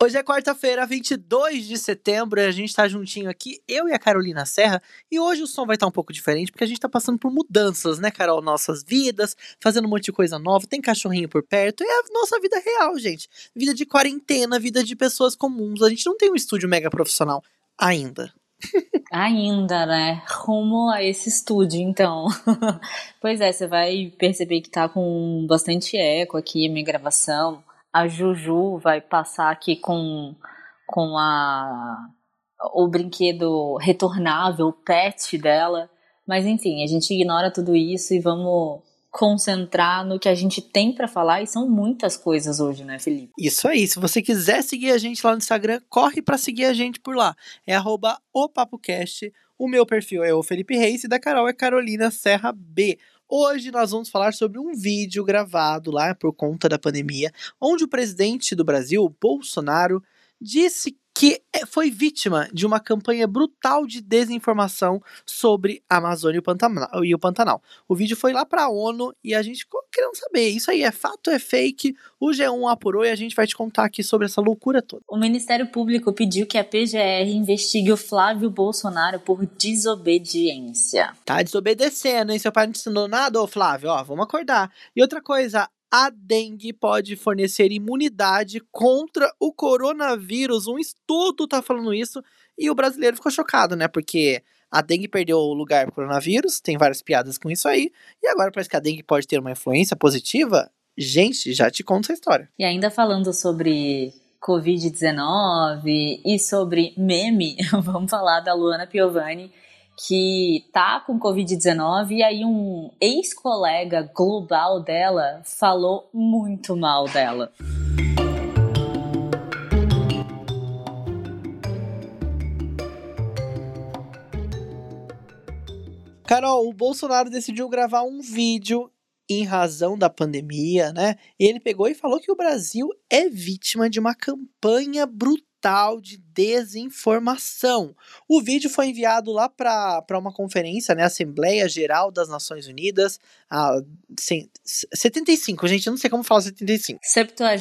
Hoje é quarta-feira, 22 de setembro, e a gente tá juntinho aqui, eu e a Carolina Serra, e hoje o som vai estar tá um pouco diferente, porque a gente tá passando por mudanças, né, Carol? Nossas vidas, fazendo um monte de coisa nova, tem cachorrinho por perto, é a nossa vida real, gente. Vida de quarentena, vida de pessoas comuns. A gente não tem um estúdio mega profissional ainda. Ainda, né? Rumo a esse estúdio, então. pois é, você vai perceber que tá com bastante eco aqui a minha gravação a Juju vai passar aqui com, com a, o brinquedo retornável, o pet dela. Mas enfim, a gente ignora tudo isso e vamos concentrar no que a gente tem para falar e são muitas coisas hoje, né, Felipe? Isso aí. Se você quiser seguir a gente lá no Instagram, corre para seguir a gente por lá. É arroba o PapoCast. O meu perfil é o Felipe Reis e da Carol é Carolina Serra B. Hoje nós vamos falar sobre um vídeo gravado lá por conta da pandemia, onde o presidente do Brasil, Bolsonaro, disse que é, foi vítima de uma campanha brutal de desinformação sobre a Amazônia e o Pantanal. O, vídeo foi lá para a ONU e a gente querendo saber, isso aí é fato, é fake? O G1 apurou e a gente vai te contar aqui sobre essa loucura toda. O Ministério Público pediu que a PGR investigue o Flávio Bolsonaro por desobediência. Tá desobedecendo, hein? Seu pai não ensinou nada, ô Flávio, ó, vamos acordar. E outra coisa, a dengue pode fornecer imunidade contra o coronavírus. Um estudo está falando isso e o brasileiro ficou chocado, né? Porque a dengue perdeu o lugar para coronavírus, tem várias piadas com isso aí, e agora parece que a dengue pode ter uma influência positiva. Gente, já te conto essa história. E ainda falando sobre Covid-19 e sobre meme, vamos falar da Luana Piovani que tá com Covid-19 e aí um ex-colega global dela falou muito mal dela. Carol, o Bolsonaro decidiu gravar um vídeo em razão da pandemia, né? Ele pegou e falou que o Brasil é vítima de uma campanha brutal total de desinformação. O vídeo foi enviado lá para uma conferência, né, Assembleia Geral das Nações Unidas, a, sem, 75, gente, eu não sei como falar 75. 75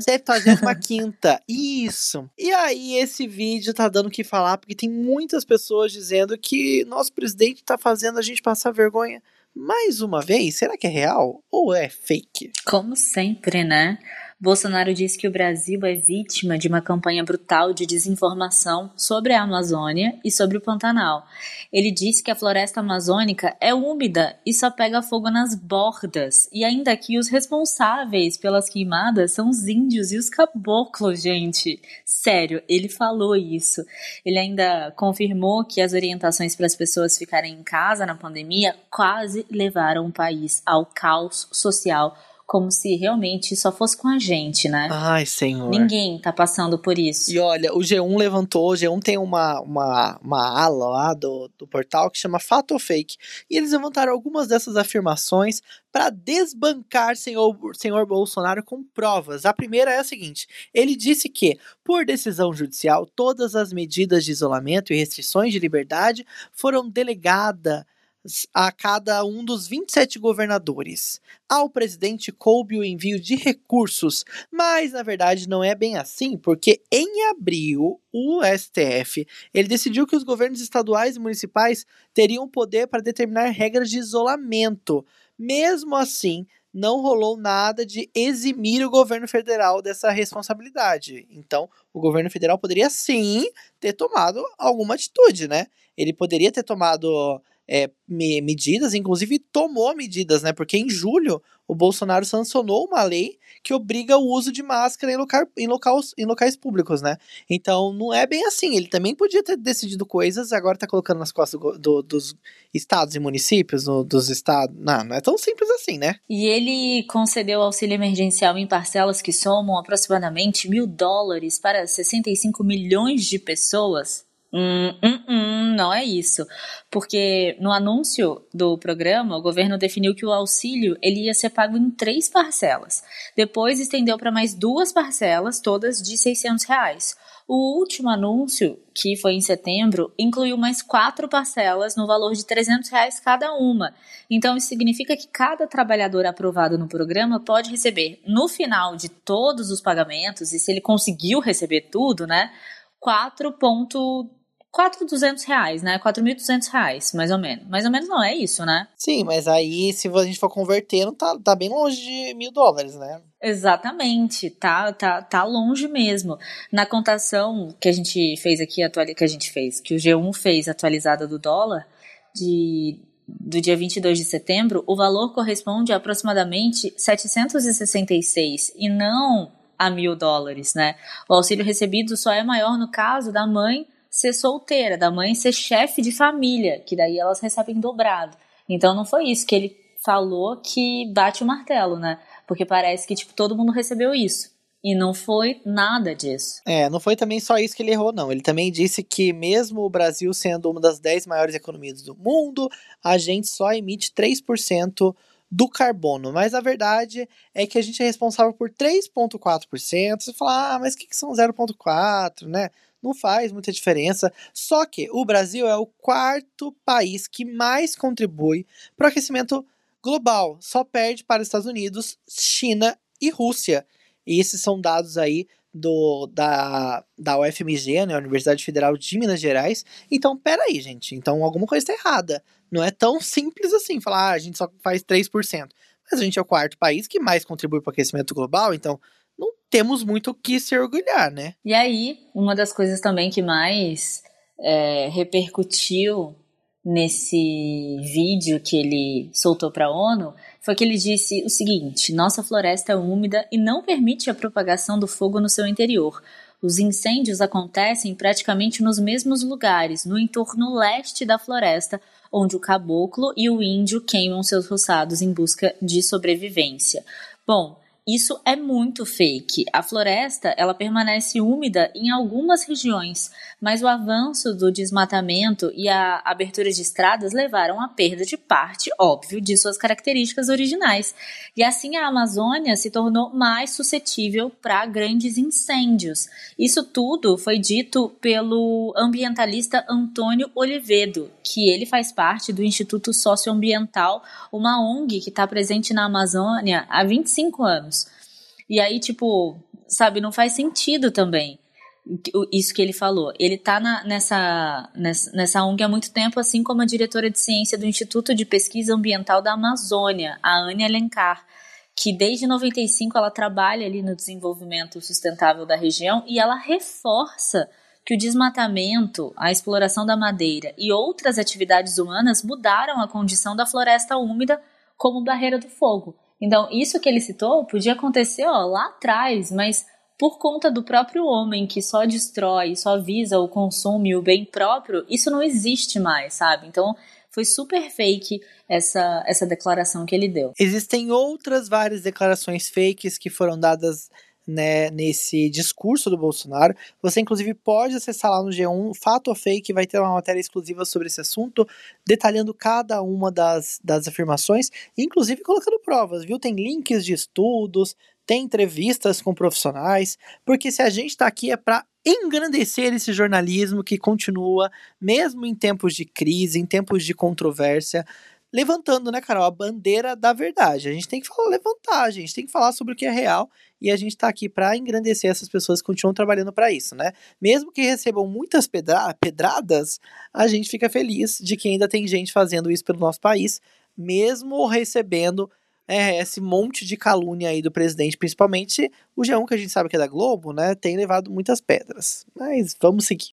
75 isso. E aí esse vídeo tá dando o que falar, porque tem muitas pessoas dizendo que nosso presidente tá fazendo a gente passar vergonha mais uma vez. Será que é real ou é fake? Como sempre, né? Bolsonaro disse que o Brasil é vítima de uma campanha brutal de desinformação sobre a Amazônia e sobre o Pantanal. Ele disse que a floresta amazônica é úmida e só pega fogo nas bordas, e ainda que os responsáveis pelas queimadas são os índios e os caboclos, gente. Sério, ele falou isso. Ele ainda confirmou que as orientações para as pessoas ficarem em casa na pandemia quase levaram o país ao caos social como se realmente só fosse com a gente, né? Ai, senhor. Ninguém tá passando por isso. E olha, o G1 levantou, o G1 tem uma, uma, uma ala lá do, do portal que chama Fato ou Fake. E eles levantaram algumas dessas afirmações para desbancar senhor, senhor Bolsonaro com provas. A primeira é a seguinte: ele disse que, por decisão judicial, todas as medidas de isolamento e restrições de liberdade foram delegadas a cada um dos 27 governadores. Ao presidente coube o envio de recursos, mas na verdade não é bem assim, porque em abril o STF ele decidiu que os governos estaduais e municipais teriam poder para determinar regras de isolamento. Mesmo assim, não rolou nada de eximir o governo federal dessa responsabilidade. Então, o governo federal poderia sim ter tomado alguma atitude, né? Ele poderia ter tomado é, medidas, inclusive tomou medidas, né? Porque em julho o Bolsonaro sancionou uma lei que obriga o uso de máscara em, em, locais, em locais públicos, né? Então não é bem assim. Ele também podia ter decidido coisas, agora tá colocando nas costas do, do, dos estados e municípios, dos estados. Não, não é tão simples assim, né? E ele concedeu auxílio emergencial em parcelas que somam aproximadamente mil dólares para 65 milhões de pessoas Hum, hum, hum, não é isso. Porque no anúncio do programa, o governo definiu que o auxílio ele ia ser pago em três parcelas. Depois estendeu para mais duas parcelas, todas de 600 reais. O último anúncio, que foi em setembro, incluiu mais quatro parcelas no valor de 300 reais cada uma. Então, isso significa que cada trabalhador aprovado no programa pode receber, no final de todos os pagamentos, e se ele conseguiu receber tudo, né, 4,2 4.200 reais, né? 4.200 reais, mais ou menos. Mais ou menos não, é isso, né? Sim, mas aí, se a gente for convertendo, tá, tá bem longe de mil dólares, né? Exatamente, tá, tá, tá longe mesmo. Na contação que a gente fez aqui, que a gente fez, que o G1 fez atualizada do dólar, de, do dia 22 de setembro, o valor corresponde a aproximadamente 766 e não a mil dólares, né? O auxílio recebido só é maior no caso da mãe ser solteira, da mãe ser chefe de família, que daí elas recebem dobrado. Então não foi isso que ele falou que bate o martelo, né? Porque parece que tipo todo mundo recebeu isso. E não foi nada disso. É, não foi também só isso que ele errou, não. Ele também disse que, mesmo o Brasil sendo uma das 10 maiores economias do mundo, a gente só emite 3% do carbono. Mas a verdade é que a gente é responsável por 3,4%. Você fala, ah, mas o que, que são 0,4%, né? Não faz muita diferença. Só que o Brasil é o quarto país que mais contribui para o aquecimento global. Só perde para os Estados Unidos, China e Rússia. E esses são dados aí do da, da UFMG, né, Universidade Federal de Minas Gerais. Então, peraí, gente. Então, alguma coisa está errada. Não é tão simples assim falar, ah, a gente só faz 3%. Mas a gente é o quarto país que mais contribui para o aquecimento global, então não temos muito o que se orgulhar, né? E aí, uma das coisas também que mais é, repercutiu nesse vídeo que ele soltou para a ONU foi que ele disse o seguinte: nossa floresta é úmida e não permite a propagação do fogo no seu interior. Os incêndios acontecem praticamente nos mesmos lugares, no entorno leste da floresta, onde o caboclo e o índio queimam seus roçados em busca de sobrevivência. Bom, isso é muito fake. A floresta, ela permanece úmida em algumas regiões, mas o avanço do desmatamento e a abertura de estradas levaram à perda de parte, óbvio, de suas características originais. E assim a Amazônia se tornou mais suscetível para grandes incêndios. Isso tudo foi dito pelo ambientalista Antônio Olivedo, que ele faz parte do Instituto Socioambiental, uma ONG que está presente na Amazônia há 25 anos. E aí, tipo, sabe, não faz sentido também isso que ele falou. Ele tá na, nessa, nessa, nessa ONG há muito tempo, assim como a diretora de ciência do Instituto de Pesquisa Ambiental da Amazônia, a Anne Alencar, que desde 95 ela trabalha ali no desenvolvimento sustentável da região e ela reforça que o desmatamento, a exploração da madeira e outras atividades humanas mudaram a condição da floresta úmida como barreira do fogo. Então, isso que ele citou podia acontecer ó, lá atrás, mas por conta do próprio homem que só destrói, só visa o consumo o bem próprio, isso não existe mais, sabe? Então, foi super fake essa, essa declaração que ele deu. Existem outras várias declarações fakes que foram dadas né, nesse discurso do Bolsonaro. Você, inclusive, pode acessar lá no G1, fato ou fake, vai ter uma matéria exclusiva sobre esse assunto, detalhando cada uma das, das afirmações, inclusive colocando provas, viu? Tem links de estudos, tem entrevistas com profissionais, porque se a gente está aqui é para engrandecer esse jornalismo que continua, mesmo em tempos de crise, em tempos de controvérsia, levantando, né, Carol, a bandeira da verdade. A gente tem que falar, levantar, a gente tem que falar sobre o que é real e a gente está aqui para engrandecer essas pessoas que continuam trabalhando para isso, né? Mesmo que recebam muitas pedra pedradas, a gente fica feliz de que ainda tem gente fazendo isso pelo nosso país, mesmo recebendo é, esse monte de calúnia aí do presidente, principalmente o G1, que a gente sabe que é da Globo, né? Tem levado muitas pedras. Mas vamos seguir.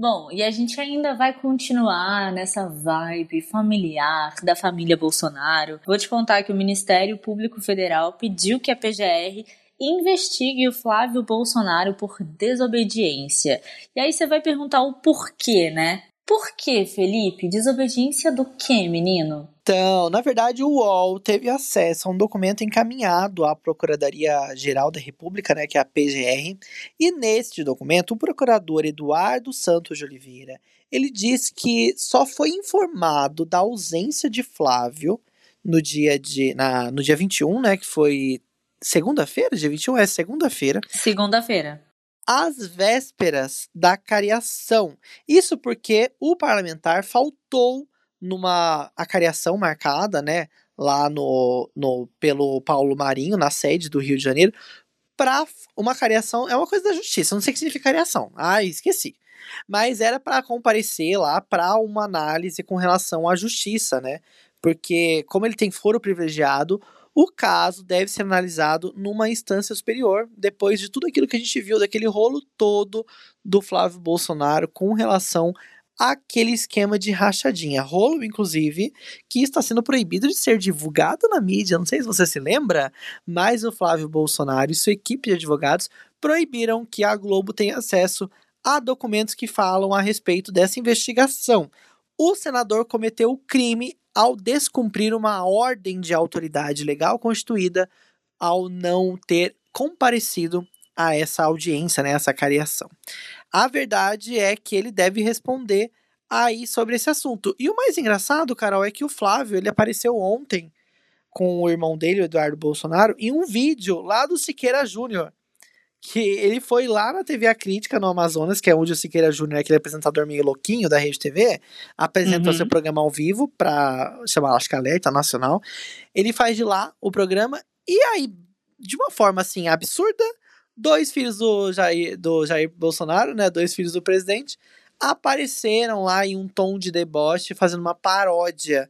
Bom, e a gente ainda vai continuar nessa vibe familiar da família Bolsonaro. Vou te contar que o Ministério Público Federal pediu que a PGR investigue o Flávio Bolsonaro por desobediência. E aí você vai perguntar o porquê, né? Por que, Felipe? Desobediência do que, menino? Então, na verdade, o UOL teve acesso a um documento encaminhado à Procuradoria-Geral da República, né, que é a PGR, e neste documento, o procurador Eduardo Santos de Oliveira, ele diz que só foi informado da ausência de Flávio no dia de na, no dia 21, né, que foi segunda-feira, dia 21 é segunda-feira. Segunda-feira às vésperas da cariação. Isso porque o parlamentar faltou numa acariação marcada, né, lá no, no pelo Paulo Marinho, na sede do Rio de Janeiro, para uma cariação, é uma coisa da justiça, não sei o que significa cariação. Ah, esqueci. Mas era para comparecer lá para uma análise com relação à justiça, né? Porque como ele tem foro privilegiado, o caso deve ser analisado numa instância superior, depois de tudo aquilo que a gente viu, daquele rolo todo do Flávio Bolsonaro com relação àquele esquema de rachadinha. Rolo, inclusive, que está sendo proibido de ser divulgado na mídia. Não sei se você se lembra, mas o Flávio Bolsonaro e sua equipe de advogados proibiram que a Globo tenha acesso a documentos que falam a respeito dessa investigação. O senador cometeu o crime ao descumprir uma ordem de autoridade legal constituída ao não ter comparecido a essa audiência, né, essa cariação. A verdade é que ele deve responder aí sobre esse assunto. E o mais engraçado, Carol, é que o Flávio, ele apareceu ontem com o irmão dele, o Eduardo Bolsonaro, em um vídeo lá do Siqueira Júnior que ele foi lá na TV A Crítica, no Amazonas, que é onde o Siqueira Júnior, aquele apresentador meio louquinho da Rede TV, apresentou uhum. seu programa ao vivo para chamar, acho que Alerta Nacional. Ele faz de lá o programa e aí, de uma forma assim absurda, dois filhos do Jair, do Jair Bolsonaro, né, dois filhos do presidente, apareceram lá em um tom de deboche, fazendo uma paródia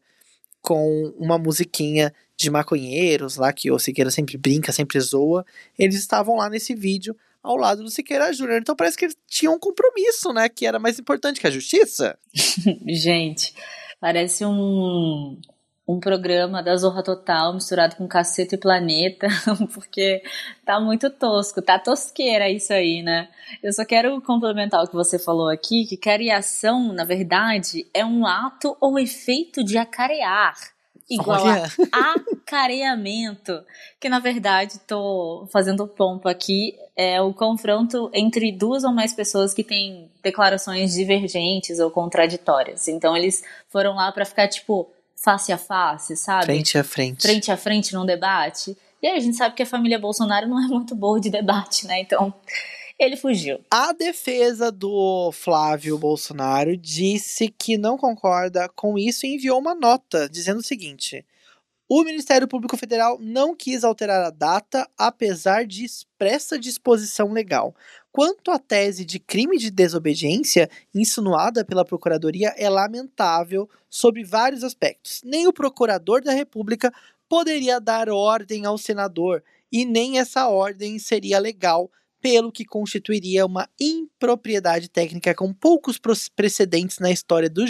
com uma musiquinha de maconheiros lá, que o Siqueira sempre brinca, sempre zoa, eles estavam lá nesse vídeo ao lado do Siqueira Júnior. Então parece que eles tinham um compromisso, né? Que era mais importante que a justiça. Gente, parece um, um programa da Zorra Total misturado com Caceta e Planeta, porque tá muito tosco, tá tosqueira isso aí, né? Eu só quero complementar o que você falou aqui, que cariação, na verdade, é um ato ou efeito de acarear igual Olha. a acareamento, que na verdade tô fazendo pompo aqui, é o confronto entre duas ou mais pessoas que têm declarações divergentes ou contraditórias. Então eles foram lá para ficar tipo face a face, sabe? Frente a frente. Frente a frente num debate. E aí a gente sabe que a família Bolsonaro não é muito boa de debate, né? Então, ele fugiu. A defesa do Flávio Bolsonaro disse que não concorda com isso e enviou uma nota dizendo o seguinte: o Ministério Público Federal não quis alterar a data, apesar de expressa disposição legal. Quanto à tese de crime de desobediência insinuada pela Procuradoria, é lamentável sobre vários aspectos. Nem o Procurador da República poderia dar ordem ao senador, e nem essa ordem seria legal, pelo que constituiria uma impropriedade técnica com poucos precedentes na história do,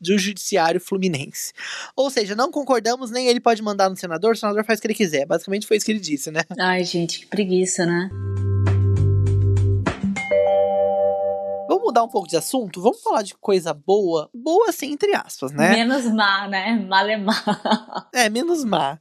do judiciário fluminense. Ou seja, não concordamos, nem ele pode mandar no senador, o senador faz o que ele quiser. Basicamente foi isso que ele disse, né? Ai, gente, que preguiça, né? Mudar um pouco de assunto? Vamos falar de coisa boa? Boa, assim, entre aspas, né? Menos má, né? Malemar. É, menos má.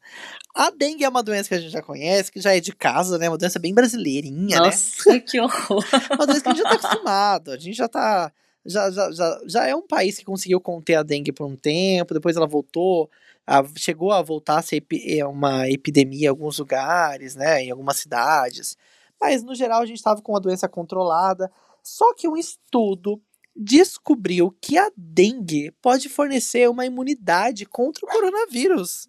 A dengue é uma doença que a gente já conhece, que já é de casa, né? Uma doença bem brasileirinha, Nossa, né? que horror. uma doença que a gente já tá acostumado. A gente já tá. Já, já, já, já é um país que conseguiu conter a dengue por um tempo, depois ela voltou. A, chegou a voltar a ser é, uma epidemia em alguns lugares, né? Em algumas cidades. Mas, no geral, a gente estava com a doença controlada. Só que um estudo descobriu que a dengue pode fornecer uma imunidade contra o coronavírus.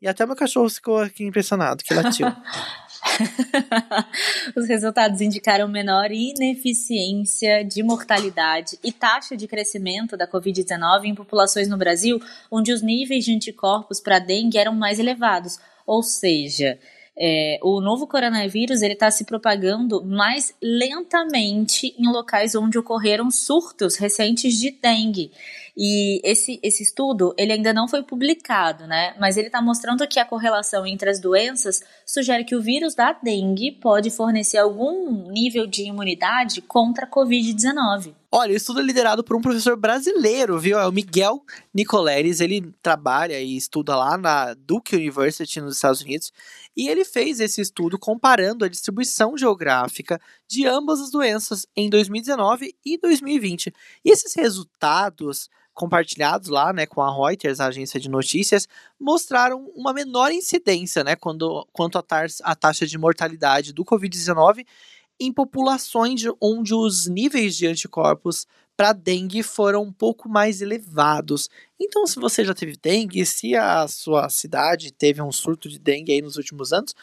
E até meu cachorro ficou aqui impressionado, que latiu. Os resultados indicaram menor ineficiência de mortalidade e taxa de crescimento da Covid-19 em populações no Brasil onde os níveis de anticorpos para dengue eram mais elevados. Ou seja, é, o novo coronavírus ele está se propagando mais lentamente em locais onde ocorreram surtos recentes de dengue. E esse, esse estudo, ele ainda não foi publicado, né? Mas ele está mostrando que a correlação entre as doenças sugere que o vírus da dengue pode fornecer algum nível de imunidade contra a Covid-19. Olha, o estudo é liderado por um professor brasileiro, viu? É o Miguel Nicoleres. Ele trabalha e estuda lá na Duke University nos Estados Unidos. E ele fez esse estudo comparando a distribuição geográfica de ambas as doenças em 2019 e 2020. E esses resultados compartilhados lá, né, com a Reuters, a agência de notícias, mostraram uma menor incidência, né, quando, quanto à taxa de mortalidade do Covid-19 em populações onde os níveis de anticorpos para dengue foram um pouco mais elevados. Então, se você já teve dengue, se a sua cidade teve um surto de dengue aí nos últimos anos,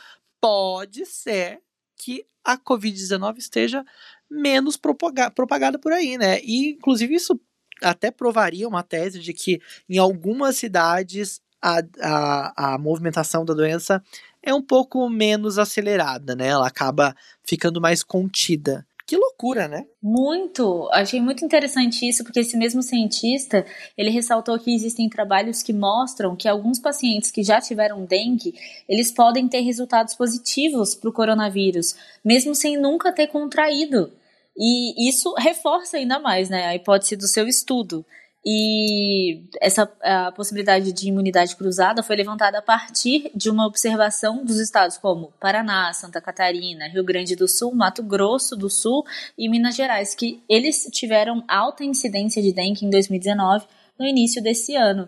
pode ser que a Covid-19 esteja menos propagada por aí, né? E, inclusive, isso até provaria uma tese de que em algumas cidades a, a, a movimentação da doença é um pouco menos acelerada, né? Ela acaba ficando mais contida. Que loucura, né? Muito. Achei muito interessante isso, porque esse mesmo cientista, ele ressaltou que existem trabalhos que mostram que alguns pacientes que já tiveram dengue, eles podem ter resultados positivos para o coronavírus, mesmo sem nunca ter contraído. E isso reforça ainda mais, né, a hipótese do seu estudo. E essa a possibilidade de imunidade cruzada foi levantada a partir de uma observação dos estados como Paraná, Santa Catarina, Rio Grande do Sul, Mato Grosso do Sul e Minas Gerais, que eles tiveram alta incidência de dengue em 2019, no início desse ano.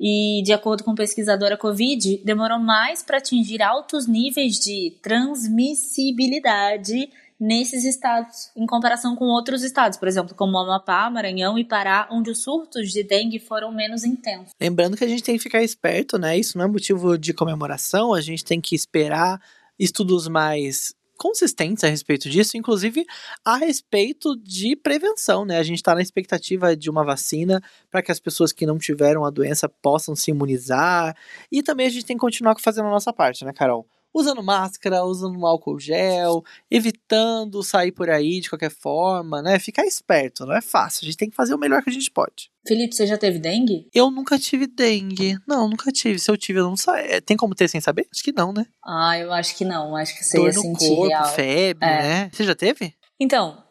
E, de acordo com pesquisadora Covid, demorou mais para atingir altos níveis de transmissibilidade nesses estados, em comparação com outros estados, por exemplo, como Amapá, Maranhão e Pará, onde os surtos de dengue foram menos intensos. Lembrando que a gente tem que ficar esperto, né? Isso não é motivo de comemoração, a gente tem que esperar estudos mais consistentes a respeito disso, inclusive a respeito de prevenção, né? A gente está na expectativa de uma vacina para que as pessoas que não tiveram a doença possam se imunizar e também a gente tem que continuar fazendo a nossa parte, né, Carol? Usando máscara, usando um álcool gel, evitando sair por aí de qualquer forma, né? Ficar esperto, não é fácil. A gente tem que fazer o melhor que a gente pode. Felipe, você já teve dengue? Eu nunca tive dengue. Não, nunca tive. Se eu tive, eu não sei. É, tem como ter sem saber? Acho que não, né? Ah, eu acho que não. Acho que você Dor ia no sentir corpo, real. febre, É. né? Você já teve? Então,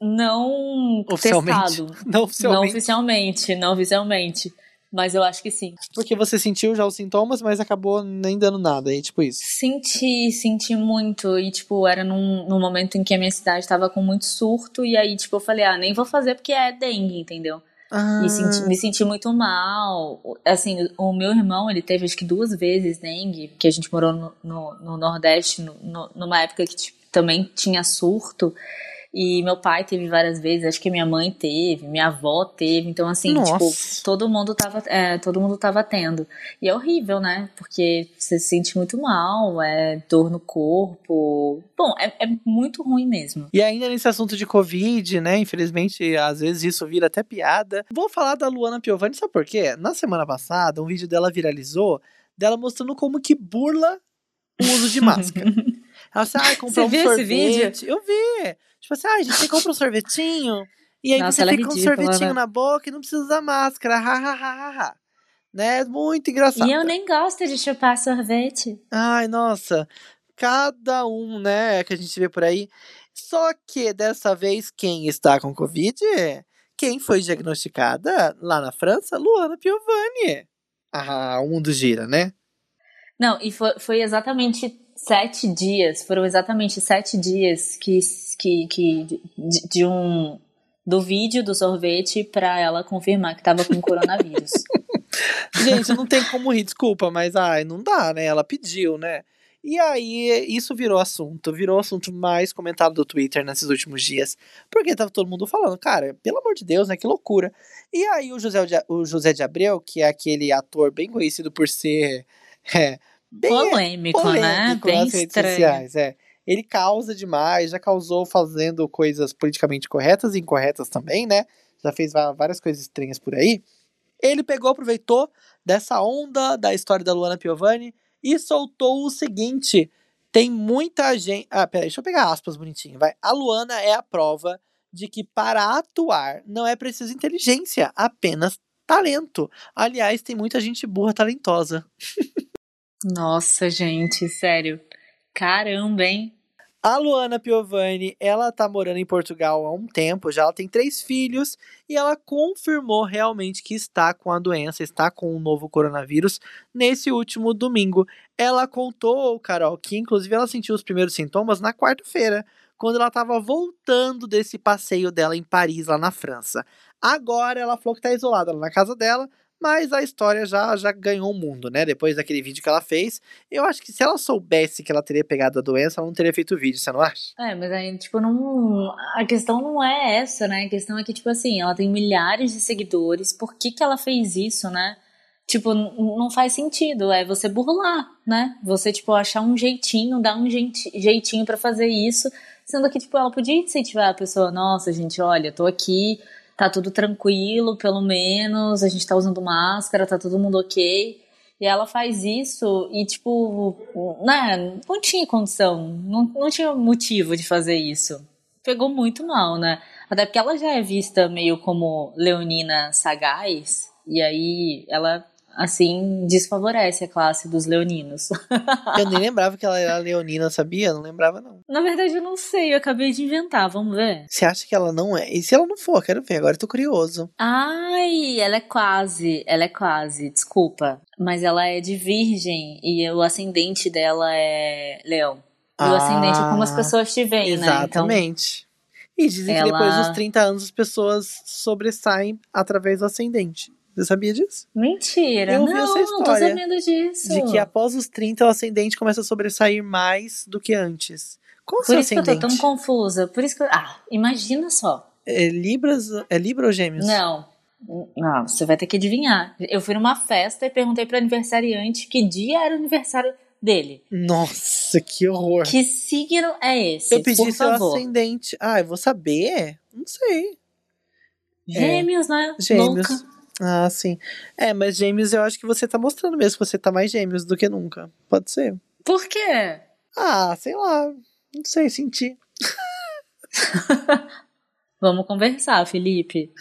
não Oficialmente? testado. Não Não oficialmente. oficialmente, não oficialmente. Mas eu acho que sim. Porque você sentiu já os sintomas, mas acabou nem dando nada. Aí, tipo isso. Senti, senti muito. E, tipo, era num, num momento em que a minha cidade tava com muito surto. E aí, tipo, eu falei, ah, nem vou fazer porque é dengue, entendeu? Ah, E senti- me senti muito mal. Assim, o meu irmão, ele teve acho que duas vezes dengue, porque a gente morou no, no, no Nordeste, no- no- numa época que tipo, também tinha surto. E meu pai teve várias vezes, acho que minha mãe teve, minha avó teve. Então, assim, Nossa. tipo, todo mundo tava, é, todo mundo tava tendo. E é horrível, né? Porque você se sente muito mal, é dor no corpo. Bom, é, é muito ruim mesmo. E ainda nesse assunto de Covid, né? Infelizmente, às vezes isso vira até piada. Vou falar da Luana Piovani, sabe por quê? Na semana passada, um vídeo dela viralizou, dela mostrando como que burla o uso de máscara. Ela disse, ah, comprou Você um viu esse sorvete. Eu vi. Tipo assim, ah, a gente compra um sorvetinho, e aí Nossa, você é fica com um ridícula, sorvetinho né? na boca e não precisa usar máscara. Ha, ha, ha, ha, ha. Né? Muito engraçado. E eu nem gosto de chupar sorvete. Ai, nossa. Cada um, né, que a gente vê por aí. Só que dessa vez, quem está com Covid quem foi diagnosticada lá na França, Luana Piovani. Ah, o mundo gira, né? Não, e foi, foi exatamente sete dias, foram exatamente sete dias que, que, que de, de um do vídeo do sorvete pra ela confirmar que tava com coronavírus. Gente, não tem como rir, desculpa, mas ai, não dá, né? Ela pediu, né? E aí, isso virou assunto, virou assunto mais comentado do Twitter nesses últimos dias. Porque tava todo mundo falando, cara, pelo amor de Deus, né? Que loucura. E aí, o José de, o José de Abreu, que é aquele ator bem conhecido por ser. É, bem Polêmico, né? polêmico Bem nas redes estranho. sociais, é. Ele causa demais, já causou fazendo coisas politicamente corretas e incorretas também, né? Já fez várias coisas estranhas por aí. Ele pegou, aproveitou dessa onda da história da Luana Piovani e soltou o seguinte: tem muita gente. Ah, peraí, deixa eu pegar aspas bonitinho, vai. A Luana é a prova de que para atuar não é preciso inteligência, apenas talento. Aliás, tem muita gente burra talentosa. Nossa, gente, sério. Caramba, hein? A Luana Piovani, ela tá morando em Portugal há um tempo já, ela tem três filhos e ela confirmou realmente que está com a doença, está com o novo coronavírus nesse último domingo. Ela contou, Carol, que inclusive ela sentiu os primeiros sintomas na quarta-feira, quando ela estava voltando desse passeio dela em Paris, lá na França. Agora ela falou que tá isolada lá na casa dela, mas a história já, já ganhou o mundo, né? Depois daquele vídeo que ela fez. Eu acho que se ela soubesse que ela teria pegado a doença, ela não teria feito o vídeo, você não acha? É, mas aí, tipo, não. A questão não é essa, né? A questão é que, tipo assim, ela tem milhares de seguidores. Por que, que ela fez isso, né? Tipo, não faz sentido. É você burlar, né? Você, tipo, achar um jeitinho, dar um jeitinho para fazer isso. Sendo que, tipo, ela podia incentivar a pessoa. Nossa, gente, olha, tô aqui tá tudo tranquilo, pelo menos, a gente tá usando máscara, tá todo mundo ok. E ela faz isso e, tipo, né, não tinha condição, não, não tinha motivo de fazer isso. Pegou muito mal, né? Até porque ela já é vista meio como leonina sagaz, e aí ela assim, desfavorece a classe dos leoninos. eu nem lembrava que ela era leonina, sabia? Não lembrava, não. Na verdade, eu não sei, eu acabei de inventar, vamos ver. Você acha que ela não é? E se ela não for? Quero ver, agora eu tô curioso. Ai, ela é quase, ela é quase, desculpa. Mas ela é de virgem e o ascendente dela é leão. E ah, o ascendente é como as pessoas te veem, exatamente. né? Exatamente. Então, e dizem ela... que depois dos 30 anos as pessoas sobressaem através do ascendente. Você sabia disso? Mentira, eu não, essa história não tô sabendo disso. De que após os 30 o ascendente começa a sobressair mais do que antes. Qual Por isso que eu tô tão confusa. Por isso que eu... Ah, imagina só. É Libras, é Libra ou Gêmeos? Não. Não, você vai ter que adivinhar. Eu fui numa festa e perguntei pro aniversariante que dia era o aniversário dele. Nossa, que horror. Que signo é esse? Eu pedi seu favor. ascendente. Ah, eu vou saber? Não sei. Gêmeos, é. né? Gêmeos. Louca. Ah, sim. É, mas gêmeos eu acho que você tá mostrando mesmo que você tá mais gêmeos do que nunca. Pode ser. Por quê? Ah, sei lá. Não sei, senti. Vamos conversar, Felipe.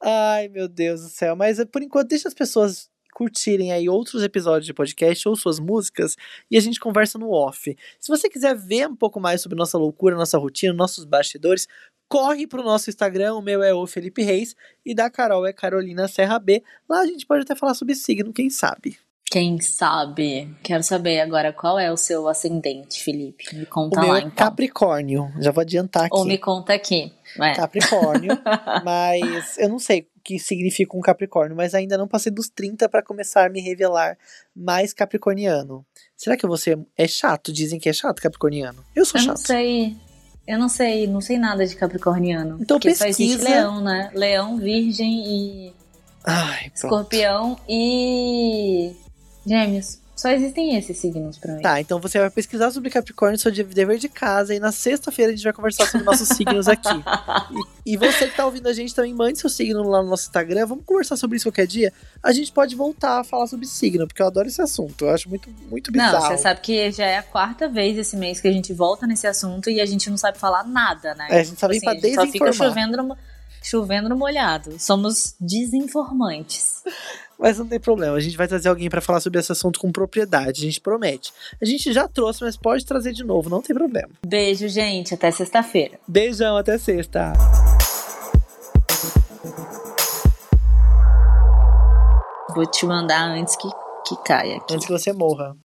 Ai, meu Deus do céu. Mas por enquanto, deixa as pessoas curtirem aí outros episódios de podcast ou suas músicas e a gente conversa no off. Se você quiser ver um pouco mais sobre nossa loucura, nossa rotina, nossos bastidores, corre pro nosso Instagram, o meu é o Felipe Reis e da Carol é Carolina Serra B. Lá a gente pode até falar sobre signo, quem sabe. Quem sabe? Quero saber agora qual é o seu ascendente, Felipe. Me conta o meu lá, é então. Capricórnio. Já vou adiantar aqui. Ou me conta aqui. É. Capricórnio. mas eu não sei que significa um Capricórnio, mas ainda não passei dos 30 para começar a me revelar mais capricorniano. Será que você é chato? Dizem que é chato capricorniano. Eu sou eu chato. Não sei. Eu não sei, não sei nada de capricorniano. Então porque pesquisa. só existe leão, né? Leão, virgem e... Ai, escorpião e... Gêmeos. Só existem esses signos pra mim. Tá, então você vai pesquisar sobre Capricórnio, seu dever de casa, e na sexta-feira a gente vai conversar sobre nossos signos aqui. E, e, você que tá ouvindo a gente também, mande seu signo lá no nosso Instagram. Vamos conversar sobre isso qualquer dia. A gente pode voltar a falar sobre signo, porque eu adoro esse assunto. Eu acho muito, muito bizarro. Não, você sabe que já é a quarta vez esse mês que a gente volta nesse assunto e a gente não sabe falar nada, né? É, a gente só vem tipo assim, pra desinformar. Só fica chovendo no, chovendo no molhado. Somos desinformantes. Mas não tem problema, a gente vai trazer alguém para falar sobre esse assunto com propriedade, a gente promete. A gente já trouxe, mas pode trazer de novo, não tem problema. Beijo, gente, até sexta-feira. Beijão, até sexta. Vou te mandar antes que, que caia aqui. Antes que você morra.